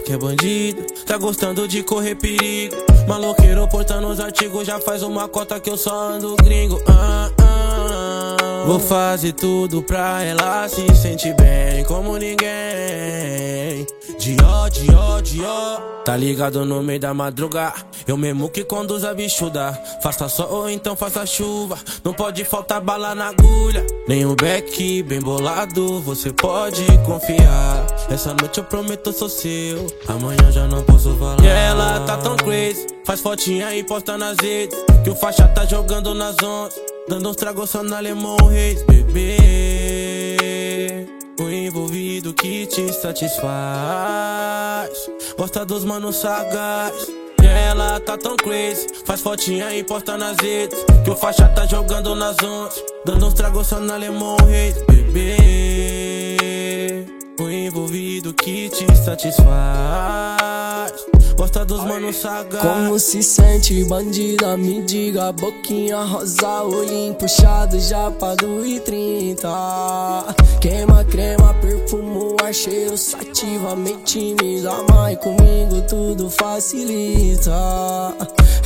que é bandido, tá gostando de correr perigo. Maloqueiro portando os artigos, já faz uma cota que eu só ando gringo. Ah, ah, Vou fazer tudo pra ela se sentir bem como ninguém. De ó, de ó, de ó. Tá ligado no meio da madruga. Eu mesmo que conduz a bichuda. Faça sol ou então faça chuva. Não pode faltar bala na agulha. Nem um beck bem bolado, você pode confiar. Essa noite eu prometo sou seu. Amanhã já não posso falar. E ela tá tão crazy. Faz fotinha e posta nas redes. Que o faixa tá jogando nas ondas. Dando uns tragos só na Lemon Reis, bebê. O envolvido que te satisfaz. Gosta dos manos sagaz. Ela tá tão crazy. Faz fotinha e posta nas redes. Que o faixa tá jogando nas ondas. Dando uns tragos só na Lemon Reis, bebê. O envolvido que te satisfaz. Gosta dos. Como se sente bandida? Me diga, boquinha rosa, olhinho puxado já pra do e trinta. Cheiro sativamente me ama e comigo tudo facilita.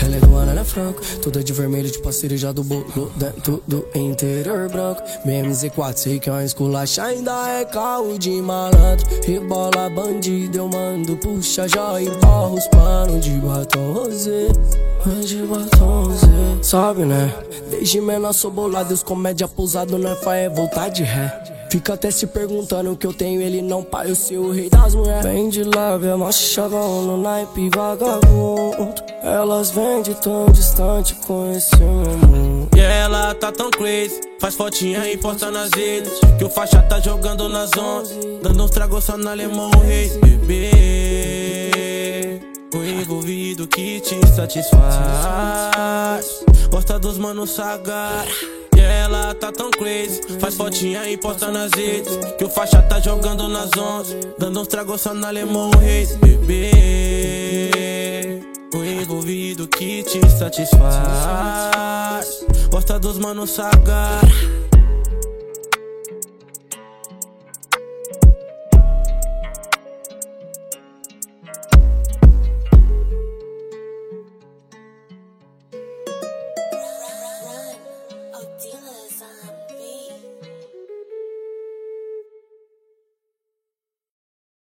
Ela é do ano, ela é franco, toda de vermelho, de parceiro já do bolo dentro do interior branco. BMZ4, sei que é uma esculacha, ainda é carro de malandro. Rebola bandido, eu mando, puxa já e borro os panos de batom rosé. De batom rosé. Sabe, né? Desde menor sou bolado, os comédia pousado, não é é voltar de ré. Fica até se perguntando o que eu tenho, ele não pai, eu sei o rei das mulheres. Vem de lá, vê macho chavão no naipe vagabundo. Elas vêm de tão distante com esse mundo. E ela tá tão crazy. Faz fotinha e posta nas redes. Que o faixa tá jogando nas ondas. Dando uns tragos só na Lemon Reis, bebê. O envolvido que te satisfaz. Gosta dos manos sagaz. Ela tá tão crazy. Faz fotinha e posta nas redes. Que o faixa tá jogando nas ondas. Dando uns tragos só na Lemon Reis, bebê. O envolvido que te satisfaz. Gosta dos manos sagaz.